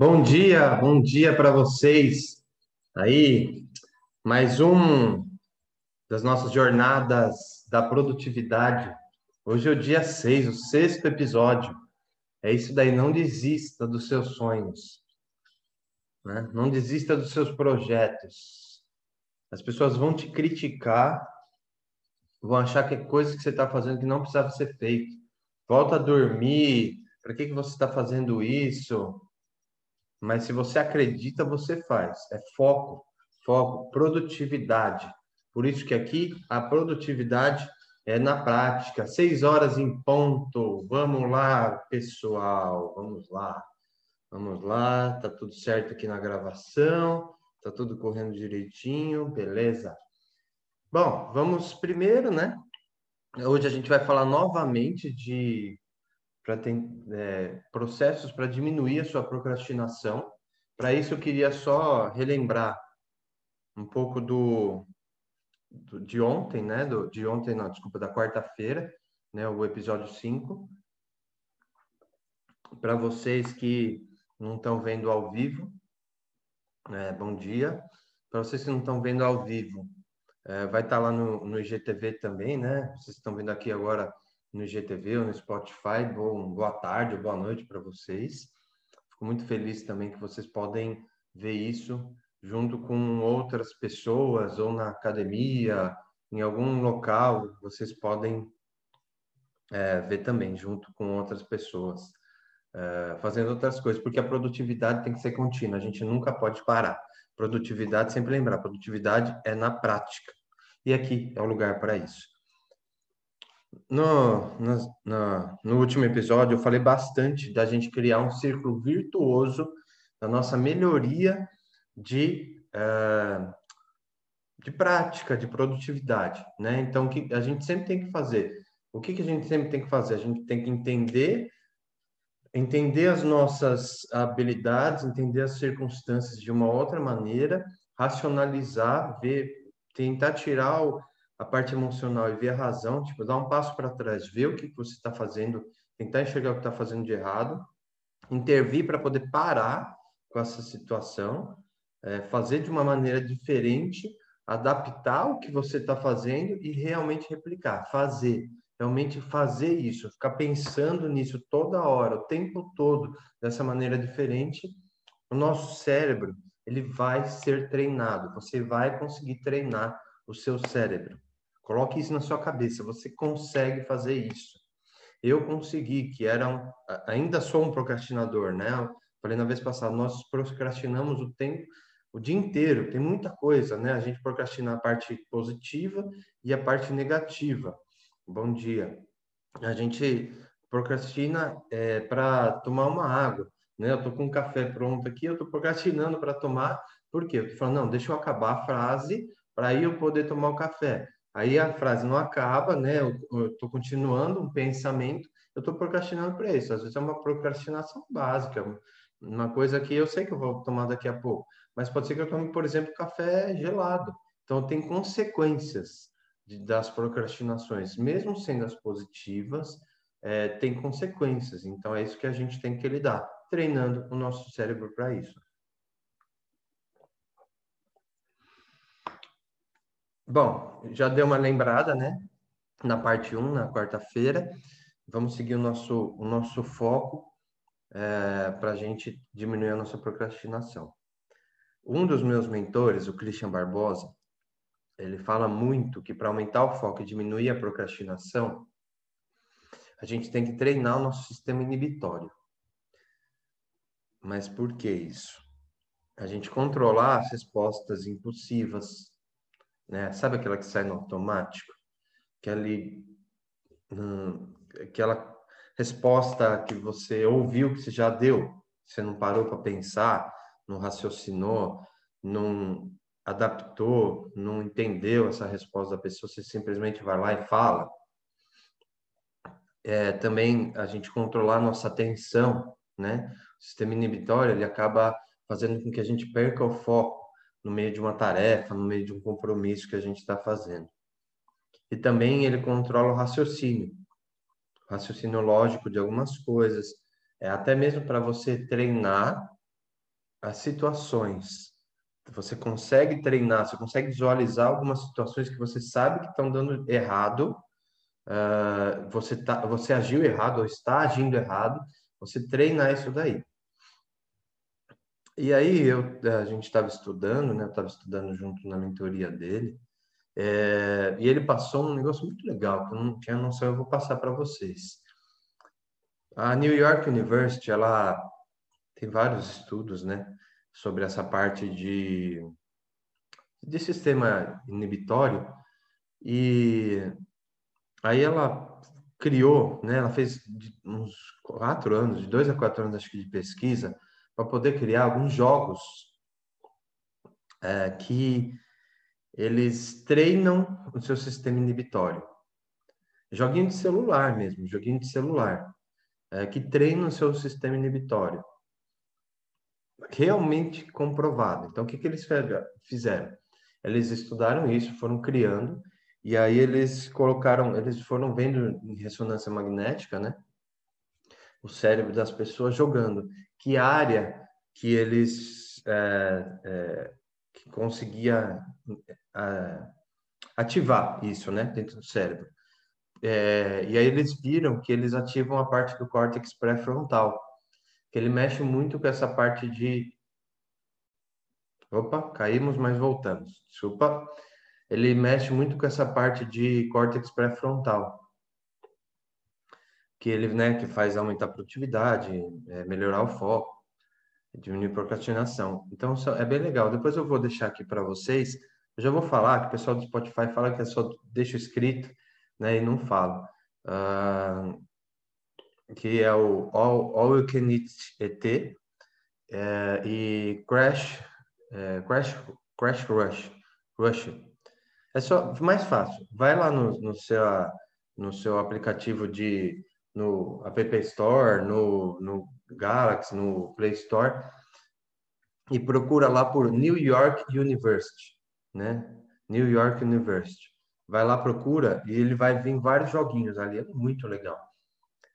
Bom dia, bom dia para vocês. Aí, mais um das nossas jornadas da produtividade. Hoje é o dia 6, o sexto episódio. É isso daí, não desista dos seus sonhos. Né? Não desista dos seus projetos. As pessoas vão te criticar, vão achar que é coisa que você está fazendo que não precisava ser feito. Volta a dormir. Para que, que você está fazendo isso? Mas se você acredita, você faz. É foco, foco, produtividade. Por isso que aqui a produtividade é na prática. Seis horas em ponto. Vamos lá, pessoal. Vamos lá. Vamos lá. Tá tudo certo aqui na gravação. Tá tudo correndo direitinho. Beleza. Bom, vamos primeiro, né? Hoje a gente vai falar novamente de para é, processos para diminuir a sua procrastinação. Para isso, eu queria só relembrar um pouco do, do de ontem, né? Do, de ontem, não, desculpa, da quarta-feira, né? O episódio 5. Para vocês que não estão vendo ao vivo, é, bom dia. Para vocês que não estão vendo ao vivo, é, vai estar tá lá no, no IGTV também, né? Vocês estão vendo aqui agora no IGTV ou no Spotify. Bom, boa tarde ou boa noite para vocês. Fico muito feliz também que vocês podem ver isso junto com outras pessoas ou na academia, em algum local, vocês podem é, ver também junto com outras pessoas. É, fazendo outras coisas, porque a produtividade tem que ser contínua, a gente nunca pode parar. Produtividade, sempre lembrar, produtividade é na prática. E aqui é o lugar para isso. No, no, no, no, último episódio, eu falei bastante da gente criar um círculo virtuoso da nossa melhoria de, uh, de prática, de produtividade, né? Então, o que a gente sempre tem que fazer? O que, que a gente sempre tem que fazer? A gente tem que entender, entender as nossas habilidades, entender as circunstâncias de uma outra maneira, racionalizar, ver, tentar tirar o a parte emocional e ver a razão, tipo, dar um passo para trás, ver o que você está fazendo, tentar enxergar o que está fazendo de errado, intervir para poder parar com essa situação, é, fazer de uma maneira diferente, adaptar o que você está fazendo e realmente replicar, fazer, realmente fazer isso, ficar pensando nisso toda hora, o tempo todo, dessa maneira diferente, o nosso cérebro, ele vai ser treinado, você vai conseguir treinar o seu cérebro. Coloque isso na sua cabeça, você consegue fazer isso. Eu consegui, que era um, ainda sou um procrastinador, né? Falei na vez passada, nós procrastinamos o tempo, o dia inteiro, tem muita coisa, né? A gente procrastina a parte positiva e a parte negativa. Bom dia. A gente procrastina é, para tomar uma água, né? Eu tô com um café pronto aqui, eu tô procrastinando para tomar, por quê? Eu tô falando, não, deixa eu acabar a frase para aí eu poder tomar o café. Aí a frase não acaba, né? Eu estou continuando um pensamento, eu estou procrastinando para isso. Às vezes é uma procrastinação básica, uma coisa que eu sei que eu vou tomar daqui a pouco, mas pode ser que eu tome, por exemplo, café gelado. Então tem consequências das procrastinações, mesmo sendo as positivas, é, tem consequências. Então é isso que a gente tem que lidar, treinando o nosso cérebro para isso. Bom, já deu uma lembrada, né? Na parte 1, na quarta-feira. Vamos seguir o nosso, o nosso foco é, para a gente diminuir a nossa procrastinação. Um dos meus mentores, o Christian Barbosa, ele fala muito que para aumentar o foco e diminuir a procrastinação, a gente tem que treinar o nosso sistema inibitório. Mas por que isso? A gente controlar as respostas impulsivas, né? Sabe aquela que sai no automático? Aquele, hum, aquela resposta que você ouviu, que você já deu, você não parou para pensar, não raciocinou, não adaptou, não entendeu essa resposta da pessoa, você simplesmente vai lá e fala. É, também a gente controlar a nossa atenção, né? O sistema inibitório, ele acaba fazendo com que a gente perca o foco no meio de uma tarefa, no meio de um compromisso que a gente está fazendo. E também ele controla o raciocínio, o raciocínio lógico de algumas coisas, é até mesmo para você treinar as situações. Você consegue treinar, você consegue visualizar algumas situações que você sabe que estão dando errado, uh, você, tá, você agiu errado ou está agindo errado, você treinar isso daí. E aí eu, a gente estava estudando, né? Estava estudando junto na mentoria dele, é, e ele passou um negócio muito legal, que eu não tinha noção, eu vou passar para vocês. A New York University, ela tem vários estudos, né, sobre essa parte de, de sistema inibitório, e aí ela criou, né, ela fez uns quatro anos, de dois a quatro anos, acho que, de pesquisa, para poder criar alguns jogos é, que eles treinam o seu sistema inibitório. Joguinho de celular mesmo, joguinho de celular, é, que treina o seu sistema inibitório. Realmente comprovado. Então, o que, que eles fizeram? Eles estudaram isso, foram criando, e aí eles colocaram, eles foram vendo em ressonância magnética, né? O cérebro das pessoas jogando. Que área que eles é, é, que conseguia ativar isso, né, dentro do cérebro. É, e aí eles viram que eles ativam a parte do córtex pré-frontal, que ele mexe muito com essa parte de Opa, caímos, mas voltamos. Desculpa. Ele mexe muito com essa parte de córtex pré-frontal, que ele, né, que faz aumentar a produtividade, é, melhorar o foco, diminuir a procrastinação. Então, é bem legal. Depois eu vou deixar aqui para vocês eu já vou falar que o pessoal do Spotify fala que é só deixa escrito, né, e não fala. Uh, que é o All, All You Can Eat ET é, e Crash, é, Crash, Crash Rush, Rush. É só mais fácil. Vai lá no, no seu no seu aplicativo de no App Store, no, no Galaxy, no Play Store e procura lá por New York University né? New York University. Vai lá, procura e ele vai vir vários joguinhos ali. É muito legal.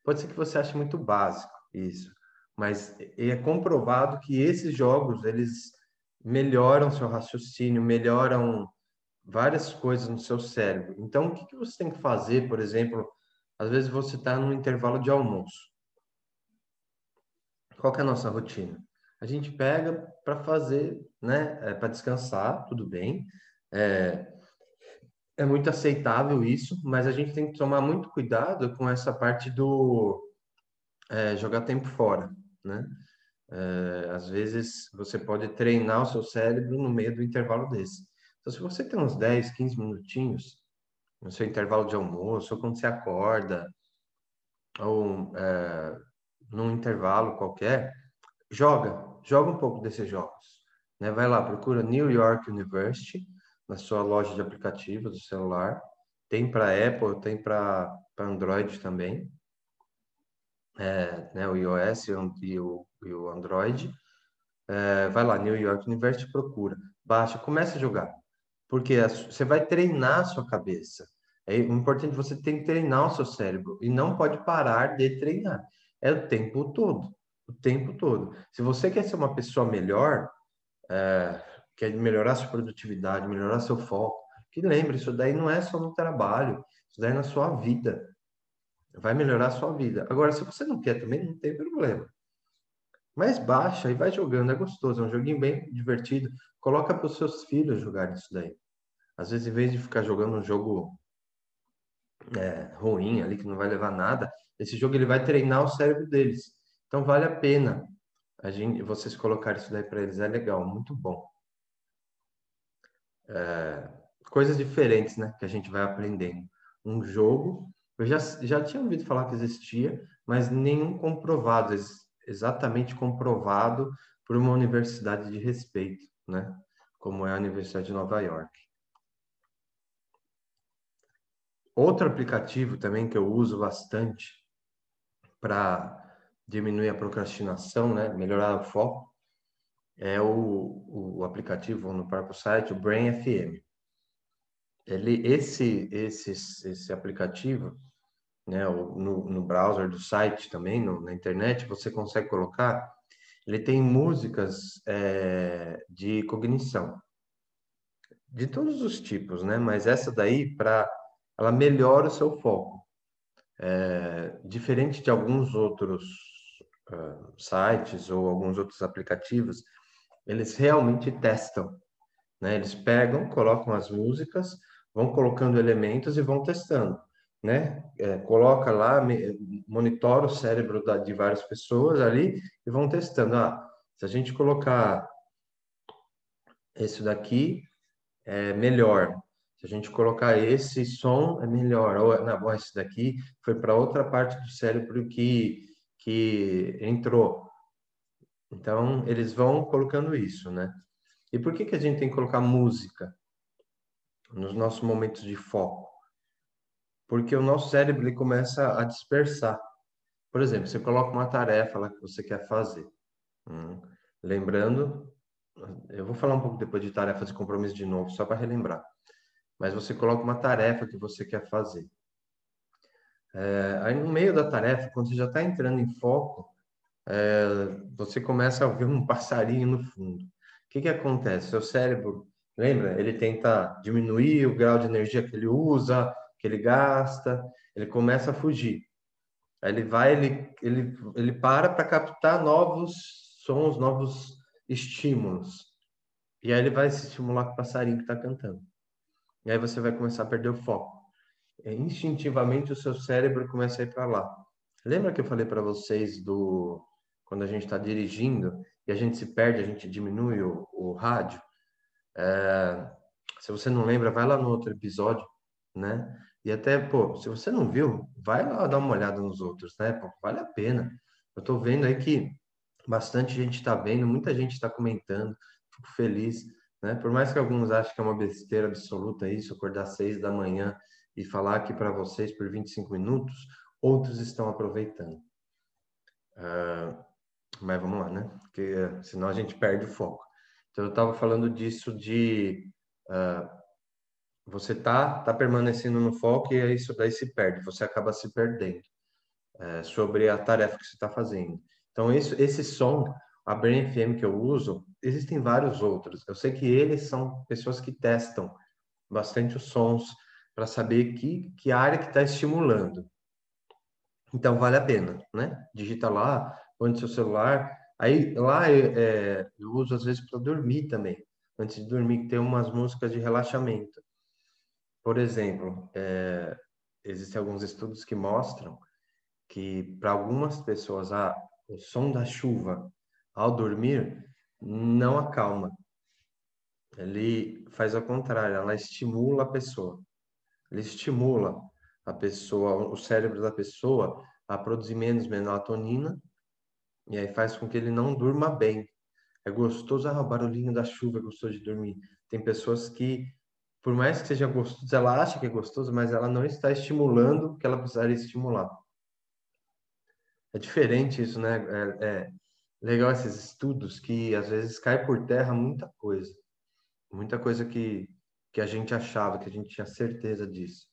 Pode ser que você ache muito básico isso, mas é comprovado que esses jogos eles melhoram seu raciocínio, melhoram várias coisas no seu cérebro. Então, o que, que você tem que fazer, por exemplo, às vezes você está no intervalo de almoço. Qual é a nossa rotina? a gente pega para fazer, né, é, para descansar, tudo bem. É, é muito aceitável isso, mas a gente tem que tomar muito cuidado com essa parte do é, jogar tempo fora, né? É, às vezes você pode treinar o seu cérebro no meio do intervalo desse. Então, se você tem uns 10, 15 minutinhos no seu intervalo de almoço, ou quando você acorda, ou é, num intervalo qualquer, joga, joga um pouco desses jogos. Né? Vai lá, procura New York University na sua loja de aplicativos do celular. Tem para Apple, tem para Android também. É, né, o iOS e o, e o Android. É, vai lá, New York University, procura. Baixa, começa a jogar. Porque você vai treinar a sua cabeça. É importante você tem que treinar o seu cérebro e não pode parar de treinar. É o tempo todo o tempo todo. Se você quer ser uma pessoa melhor, é, quer melhorar sua produtividade, melhorar seu foco, que lembre, isso daí não é só no trabalho, isso daí é na sua vida. Vai melhorar a sua vida. Agora, se você não quer também, não tem problema. Mas baixa e vai jogando, é gostoso, é um joguinho bem divertido. Coloca para os seus filhos jogarem isso daí. Às vezes, em vez de ficar jogando um jogo é, ruim ali, que não vai levar nada, esse jogo ele vai treinar o cérebro deles. Então vale a pena a gente, vocês colocarem isso daí para eles, é legal, muito bom. É, coisas diferentes, né, que a gente vai aprendendo. Um jogo, eu já, já tinha ouvido falar que existia, mas nenhum comprovado, ex, exatamente comprovado por uma universidade de respeito, né, como é a Universidade de Nova York. Outro aplicativo também que eu uso bastante para diminuir a procrastinação, né? melhorar o foco, é o, o aplicativo no próprio site, o Brain FM. Ele, esse, esse, esse aplicativo, né, no, no browser do site também, no, na internet, você consegue colocar ele tem músicas é, de cognição, de todos os tipos, né? Mas essa daí, para ela melhora o seu foco. É, diferente de alguns outros uh, sites ou alguns outros aplicativos, eles realmente testam. Né? Eles pegam, colocam as músicas, vão colocando elementos e vão testando. Né? É, coloca lá, monitora o cérebro da, de várias pessoas ali e vão testando. Ah, se a gente colocar esse daqui, é melhor. A gente colocar esse som, é melhor. Ou, não, esse daqui foi para outra parte do cérebro que, que entrou. Então, eles vão colocando isso, né? E por que, que a gente tem que colocar música nos nossos momentos de foco? Porque o nosso cérebro ele começa a dispersar. Por exemplo, você coloca uma tarefa lá que você quer fazer. Hum. Lembrando, eu vou falar um pouco depois de tarefas de compromisso de novo, só para relembrar. Mas você coloca uma tarefa que você quer fazer. É, aí no meio da tarefa, quando você já está entrando em foco, é, você começa a ouvir um passarinho no fundo. O que, que acontece? Seu cérebro, lembra? Ele tenta diminuir o grau de energia que ele usa, que ele gasta, ele começa a fugir. Aí ele vai, ele, ele, ele para para captar novos sons, novos estímulos. E aí ele vai se estimular com o passarinho que está cantando. E aí você vai começar a perder o foco. E, instintivamente o seu cérebro começa a ir para lá. Lembra que eu falei para vocês do quando a gente está dirigindo e a gente se perde, a gente diminui o, o rádio. É, se você não lembra, vai lá no outro episódio, né? E até, pô, se você não viu, vai lá dar uma olhada nos outros, né? Pô, vale a pena. Eu estou vendo aí que bastante gente está vendo, muita gente está comentando, fico feliz, né? Por mais que alguns achem que é uma besteira absoluta isso, acordar às seis da manhã e falar aqui para vocês por 25 minutos, outros estão aproveitando. Uh, mas vamos lá, né? Porque senão a gente perde o foco. Então eu estava falando disso de uh, você tá tá permanecendo no foco e isso daí se perde, você acaba se perdendo uh, sobre a tarefa que você está fazendo. Então esse som, a Brain FM que eu uso, existem vários outros. Eu sei que eles são pessoas que testam bastante os sons para saber que que área que está estimulando. Então vale a pena, né? Digita lá põe seu celular. Aí lá eu, é, eu uso às vezes para dormir também. Antes de dormir, tem umas músicas de relaxamento. Por exemplo, é, existem alguns estudos que mostram que para algumas pessoas a, o som da chuva ao dormir não acalma. Ele faz ao contrário, ela estimula a pessoa. Ele estimula a pessoa, o cérebro da pessoa a produzir menos melatonina e aí faz com que ele não durma bem. É gostoso, ah, o barulhinho da chuva é gostoso de dormir. Tem pessoas que, por mais que seja gostoso, ela acha que é gostoso, mas ela não está estimulando o que ela precisaria estimular. É diferente isso, né? É, é legal esses estudos que às vezes cai por terra muita coisa. Muita coisa que, que a gente achava, que a gente tinha certeza disso.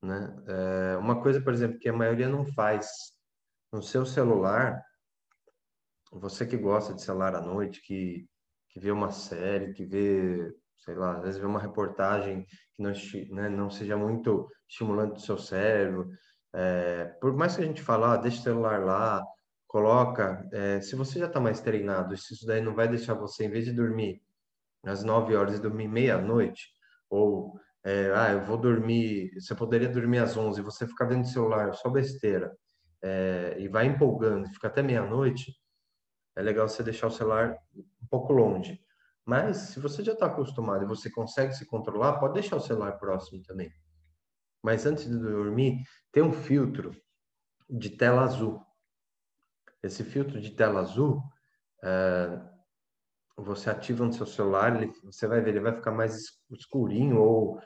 Né? É, uma coisa, por exemplo, que a maioria não faz no seu celular você que gosta de celular à noite, que, que vê uma série, que vê, sei lá, às vezes vê uma reportagem que não, né, não seja muito estimulante do seu cérebro, é, por mais que a gente fale, ah, deixa o celular lá, coloca, é, se você já está mais treinado, se isso daí não vai deixar você, em vez de dormir às 9 horas e dormir meia-noite, ou, é, ah, eu vou dormir, você poderia dormir às 11, você ficar vendo celular, só besteira, é, e vai empolgando, fica até meia-noite, é legal você deixar o celular um pouco longe. Mas se você já está acostumado e você consegue se controlar, pode deixar o celular próximo também. Mas antes de dormir, tem um filtro de tela azul. Esse filtro de tela azul, é, você ativa no seu celular, ele, você vai ver, ele vai ficar mais escurinho ou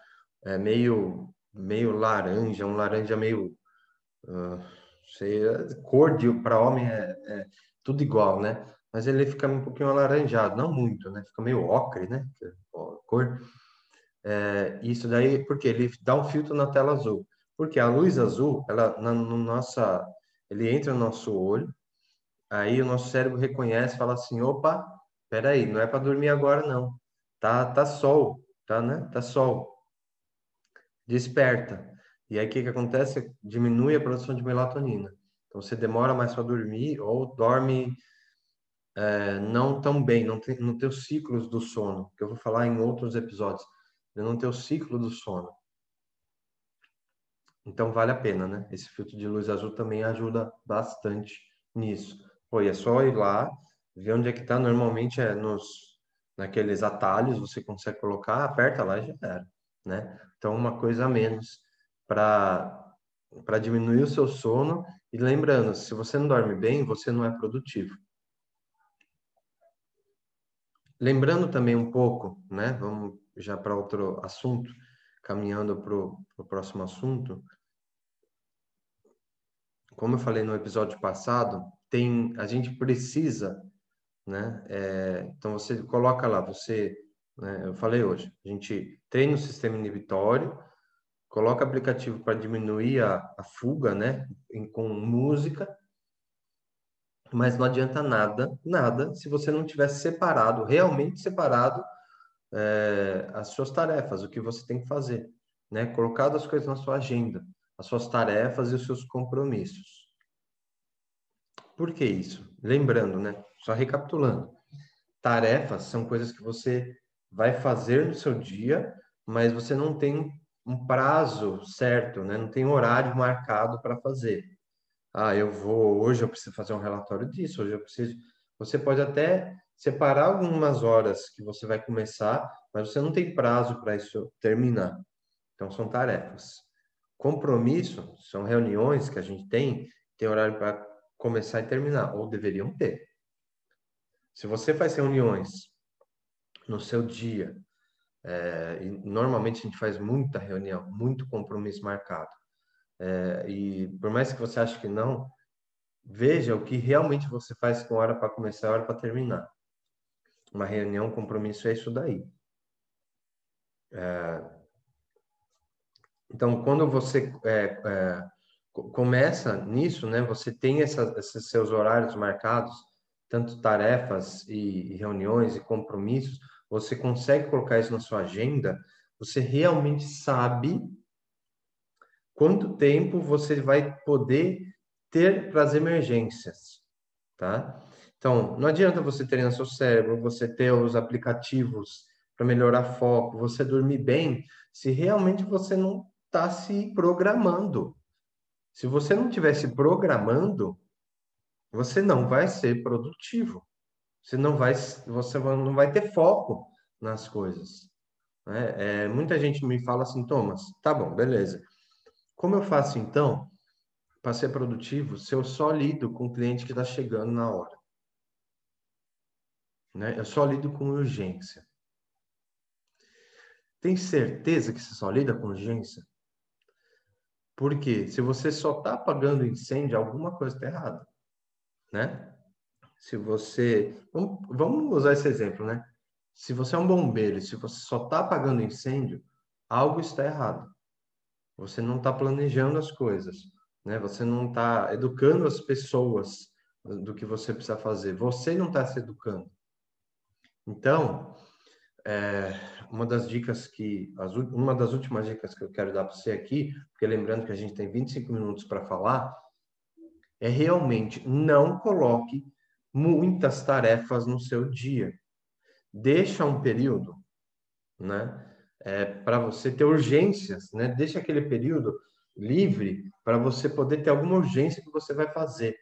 é, meio meio laranja, um laranja meio uh, sei, cor para homem é, é, tudo igual, né? Mas ele fica um pouquinho alaranjado, não muito, né? Fica meio ocre, né? É cor. É, isso daí, porque ele dá um filtro na tela azul. Porque a luz azul, ela na no nossa, ele entra no nosso olho aí o nosso cérebro reconhece, fala assim, opa, peraí, não é para dormir agora não, tá, tá sol, tá, né? Tá sol. Desperta. E aí o que que acontece? Diminui a produção de melatonina. Então você demora mais para dormir ou dorme é, não tão bem, não tem, não tem os ciclos do sono, que eu vou falar em outros episódios, não tem o ciclo do sono. Então vale a pena, né? Esse filtro de luz azul também ajuda bastante nisso. Pô, é só ir lá, ver onde é que tá. Normalmente é nos naqueles atalhos, você consegue colocar, aperta lá e já era, né? Então uma coisa a menos para para diminuir o seu sono e lembrando, se você não dorme bem, você não é produtivo. Lembrando também um pouco, né? Vamos já para outro assunto, caminhando para o próximo assunto, como eu falei no episódio passado, tem a gente precisa, né? É, então você coloca lá, você, né, eu falei hoje, a gente treina o sistema inibitório, coloca aplicativo para diminuir a, a fuga, né? Em, com música, mas não adianta nada, nada, se você não tiver separado, realmente separado é, as suas tarefas, o que você tem que fazer, né? Colocado as coisas na sua agenda as suas tarefas e os seus compromissos. Por que isso? Lembrando, né? Só recapitulando. Tarefas são coisas que você vai fazer no seu dia, mas você não tem um prazo certo, né? Não tem horário marcado para fazer. Ah, eu vou hoje eu preciso fazer um relatório disso, hoje eu preciso. Você pode até separar algumas horas que você vai começar, mas você não tem prazo para isso terminar. Então são tarefas. Compromisso são reuniões que a gente tem, tem horário para começar e terminar, ou deveriam ter. Se você faz reuniões no seu dia, é, normalmente a gente faz muita reunião, muito compromisso marcado, é, e por mais que você ache que não, veja o que realmente você faz com hora para começar e hora para terminar. Uma reunião, um compromisso é isso daí. É, então, quando você é, é, começa nisso, né, você tem essa, esses seus horários marcados, tanto tarefas e, e reuniões e compromissos, você consegue colocar isso na sua agenda, você realmente sabe quanto tempo você vai poder ter para as emergências, tá? Então, não adianta você ter no seu cérebro, você ter os aplicativos para melhorar foco, você dormir bem, se realmente você não está se programando. Se você não estiver se programando, você não vai ser produtivo. Você não vai, você não vai ter foco nas coisas. Né? É, muita gente me fala assim, Thomas, tá bom, beleza. Como eu faço então para ser produtivo se eu só lido com o cliente que está chegando na hora? Né? Eu só lido com urgência. Tem certeza que você só lida com urgência? Porque se você só está apagando incêndio, alguma coisa está errada, né? Se você... Vamos, usar esse exemplo, né? Se você é um bombeiro se você só está apagando incêndio, algo está errado. Você não está planejando as coisas, né? Você não está educando as pessoas do que você precisa fazer. Você não está se educando. Então, é, uma das dicas que, as, uma das últimas dicas que eu quero dar para você aqui, porque lembrando que a gente tem 25 minutos para falar, é realmente não coloque muitas tarefas no seu dia. Deixa um período, né, é, para você ter urgências, né? Deixa aquele período livre para você poder ter alguma urgência que você vai fazer.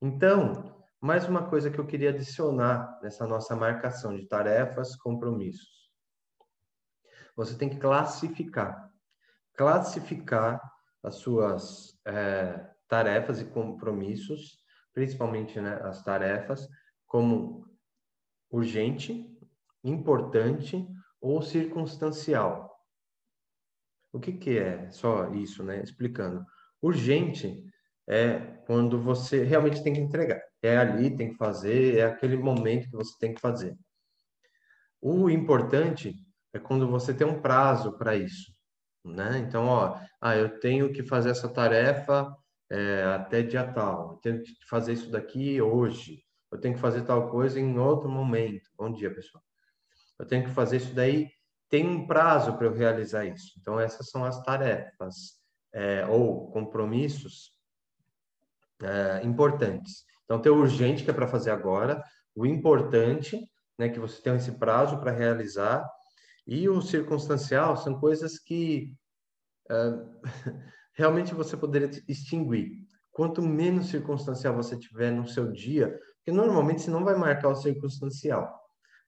Então, mais uma coisa que eu queria adicionar nessa nossa marcação de tarefas, compromissos. Você tem que classificar. Classificar as suas é, tarefas e compromissos, principalmente né, as tarefas, como urgente, importante ou circunstancial. O que, que é só isso, né? Explicando. Urgente é quando você realmente tem que entregar. É ali, tem que fazer, é aquele momento que você tem que fazer. O importante é quando você tem um prazo para isso, né? Então, ó, ah, eu tenho que fazer essa tarefa é, até dia tal. Eu tenho que fazer isso daqui hoje. Eu tenho que fazer tal coisa em outro momento. Bom dia, pessoal. Eu tenho que fazer isso daí. Tem um prazo para eu realizar isso. Então, essas são as tarefas é, ou compromissos é, importantes. Então, tem o urgente, que é para fazer agora, o importante, né, que você tem esse prazo para realizar, e o circunstancial são coisas que uh, realmente você poderia extinguir. Quanto menos circunstancial você tiver no seu dia, porque normalmente você não vai marcar o circunstancial.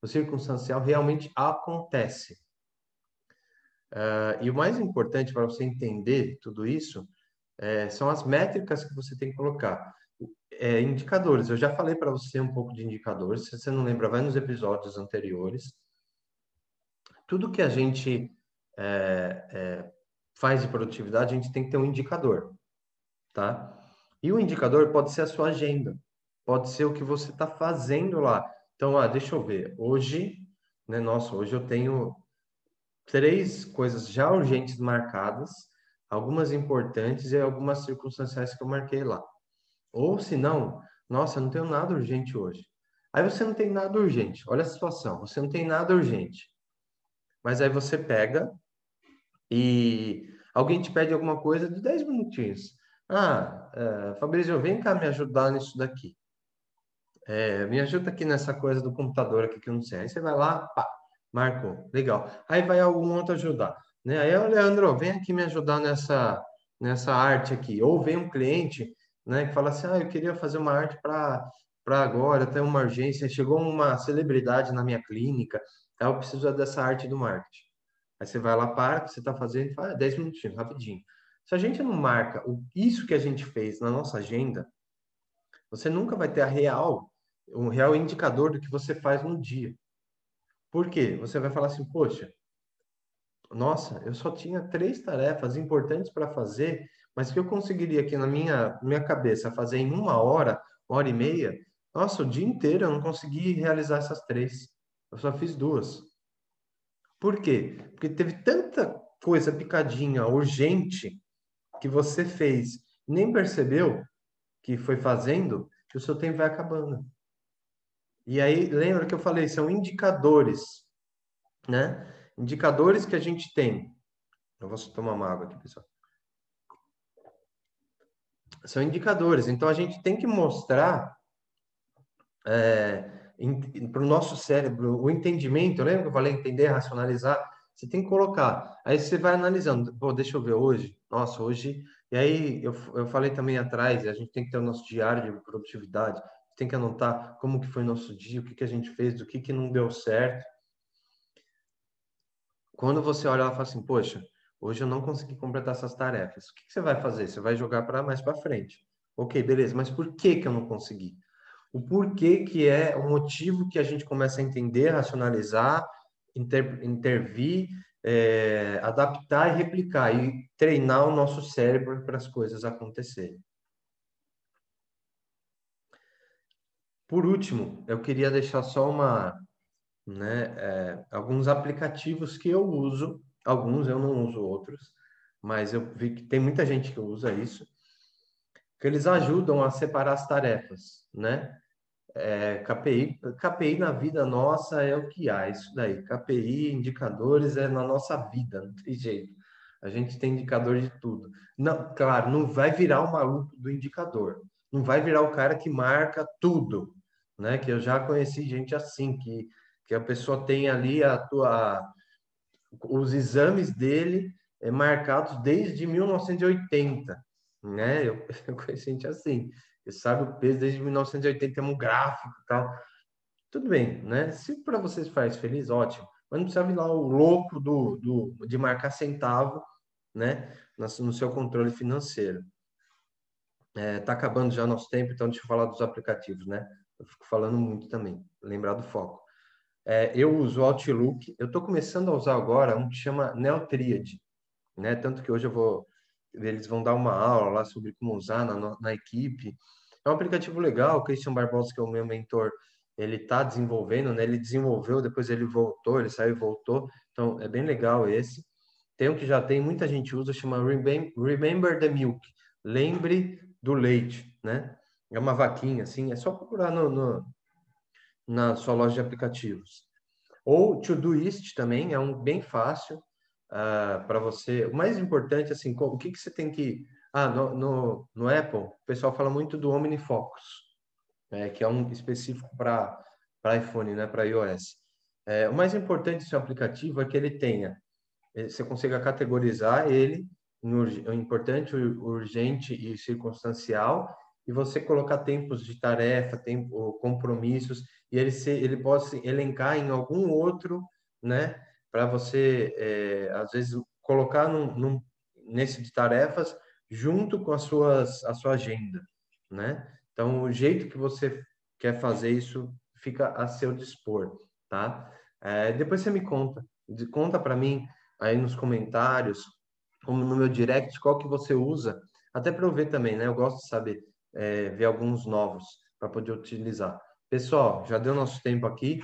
O circunstancial realmente acontece. Uh, e o mais importante para você entender tudo isso é, são as métricas que você tem que colocar. É, indicadores. Eu já falei para você um pouco de indicadores. Se você não lembra, vai nos episódios anteriores. Tudo que a gente é, é faz de produtividade, a gente tem que ter um indicador, tá? E o indicador pode ser a sua agenda, pode ser o que você está fazendo lá. Então, ah, deixa eu ver. Hoje, né? Nossa, hoje eu tenho três coisas já urgentes marcadas, algumas importantes e algumas circunstanciais que eu marquei lá. Ou se não, nossa, não tenho nada urgente hoje. Aí você não tem nada urgente. Olha a situação, você não tem nada urgente. Mas aí você pega e alguém te pede alguma coisa de 10 minutinhos. Ah, é, Fabrício, vem cá me ajudar nisso daqui. É, me ajuda aqui nessa coisa do computador aqui que eu não sei. Aí você vai lá, pá, marcou, legal. Aí vai algum outro ajudar. Né? Aí, Leandro, vem aqui me ajudar nessa, nessa arte aqui. Ou vem um cliente né, que fala assim, ah, eu queria fazer uma arte para agora, tem uma urgência, chegou uma celebridade na minha clínica, eu preciso dessa arte do marketing. Aí você vai lá, para você está fazendo e fala, 10 ah, minutinhos, rapidinho. Se a gente não marca isso que a gente fez na nossa agenda, você nunca vai ter a real, um real indicador do que você faz no dia. Por quê? Você vai falar assim, poxa, nossa, eu só tinha três tarefas importantes para fazer, mas que eu conseguiria aqui na minha, minha cabeça fazer em uma hora, hora e meia, nossa, o dia inteiro eu não consegui realizar essas três. Eu só fiz duas. Por quê? Porque teve tanta coisa picadinha, urgente, que você fez, nem percebeu que foi fazendo, que o seu tempo vai acabando. E aí, lembra que eu falei, são indicadores, né? Indicadores que a gente tem. Eu vou tomar uma água aqui, pessoal. São indicadores. Então, a gente tem que mostrar é, para o nosso cérebro, o entendimento, lembra que eu falei entender, racionalizar? Você tem que colocar. Aí você vai analisando. Pô, deixa eu ver hoje. Nossa, hoje. E aí eu, eu falei também atrás, a gente tem que ter o nosso diário de produtividade. Tem que anotar como que foi nosso dia, o que, que a gente fez, do que, que não deu certo. Quando você olha, ela fala assim, poxa, hoje eu não consegui completar essas tarefas. O que, que você vai fazer? Você vai jogar para mais para frente. Ok, beleza, mas por que, que eu não consegui? o porquê que é o motivo que a gente começa a entender, racionalizar, inter, intervir, é, adaptar e replicar e treinar o nosso cérebro para as coisas acontecerem. Por último, eu queria deixar só uma, né, é, alguns aplicativos que eu uso, alguns eu não uso outros, mas eu vi que tem muita gente que usa isso, que eles ajudam a separar as tarefas, né? É, KPI, KPI na vida nossa é o que há, isso daí. KPI, indicadores é na nossa vida, não tem jeito. A gente tem indicador de tudo. Não, claro, não vai virar o maluco do indicador. Não vai virar o cara que marca tudo, né? Que eu já conheci gente assim, que, que a pessoa tem ali a tua, os exames dele é, marcados desde 1980, né? Eu, eu conheci gente assim você sabe o peso desde 1980, tem um gráfico e tal. Tudo bem, né? Se para vocês faz feliz, ótimo. Mas não precisa vir lá o louco do, do, de marcar centavo, né? No seu controle financeiro. É, tá acabando já nosso tempo, então deixa eu falar dos aplicativos, né? Eu fico falando muito também, lembrar do foco. É, eu uso Outlook, eu estou começando a usar agora um que chama Neotriad, né? Tanto que hoje eu vou eles vão dar uma aula lá sobre como usar na, na equipe. É um aplicativo legal, o Christian Barbosa, que é o meu mentor, ele está desenvolvendo, né? Ele desenvolveu, depois ele voltou, ele saiu e voltou. Então, é bem legal esse. Tem um que já tem, muita gente usa, chama Remember the Milk. Lembre do leite, né? É uma vaquinha, assim, é só procurar no, no na sua loja de aplicativos. Ou Todoist também é um bem fácil uh, ah, para você. O mais importante, assim, o que, que você tem que... Ah, no, no, no Apple, o pessoal fala muito do OmniFocus, né, que é um específico para iPhone, né, para iOS. É, o mais importante do seu aplicativo é que ele tenha, eh, você consiga categorizar ele em importante, urgente e circunstancial, e você colocar tempos de tarefa, tempo, compromissos, e ele, se, ele pode se elencar em algum outro, né? Para você, é, às vezes, colocar num, num, nesse de tarefas junto com as suas, a sua agenda, né? Então, o jeito que você quer fazer isso fica a seu dispor, tá? É, depois você me conta, conta para mim aí nos comentários, como no meu direct, qual que você usa, até para eu ver também, né? Eu gosto de saber, é, ver alguns novos para poder utilizar. Pessoal, já deu nosso tempo aqui.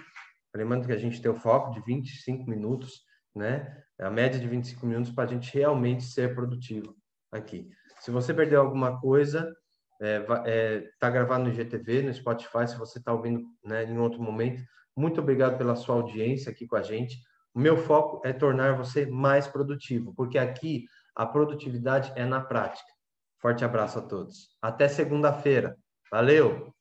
Lembrando que a gente tem o foco de 25 minutos, né? A média de 25 minutos para a gente realmente ser produtivo aqui. Se você perdeu alguma coisa, é, é, tá gravado no IGTV, no Spotify, se você está ouvindo né, em outro momento. Muito obrigado pela sua audiência aqui com a gente. O meu foco é tornar você mais produtivo, porque aqui a produtividade é na prática. Forte abraço a todos. Até segunda-feira. Valeu!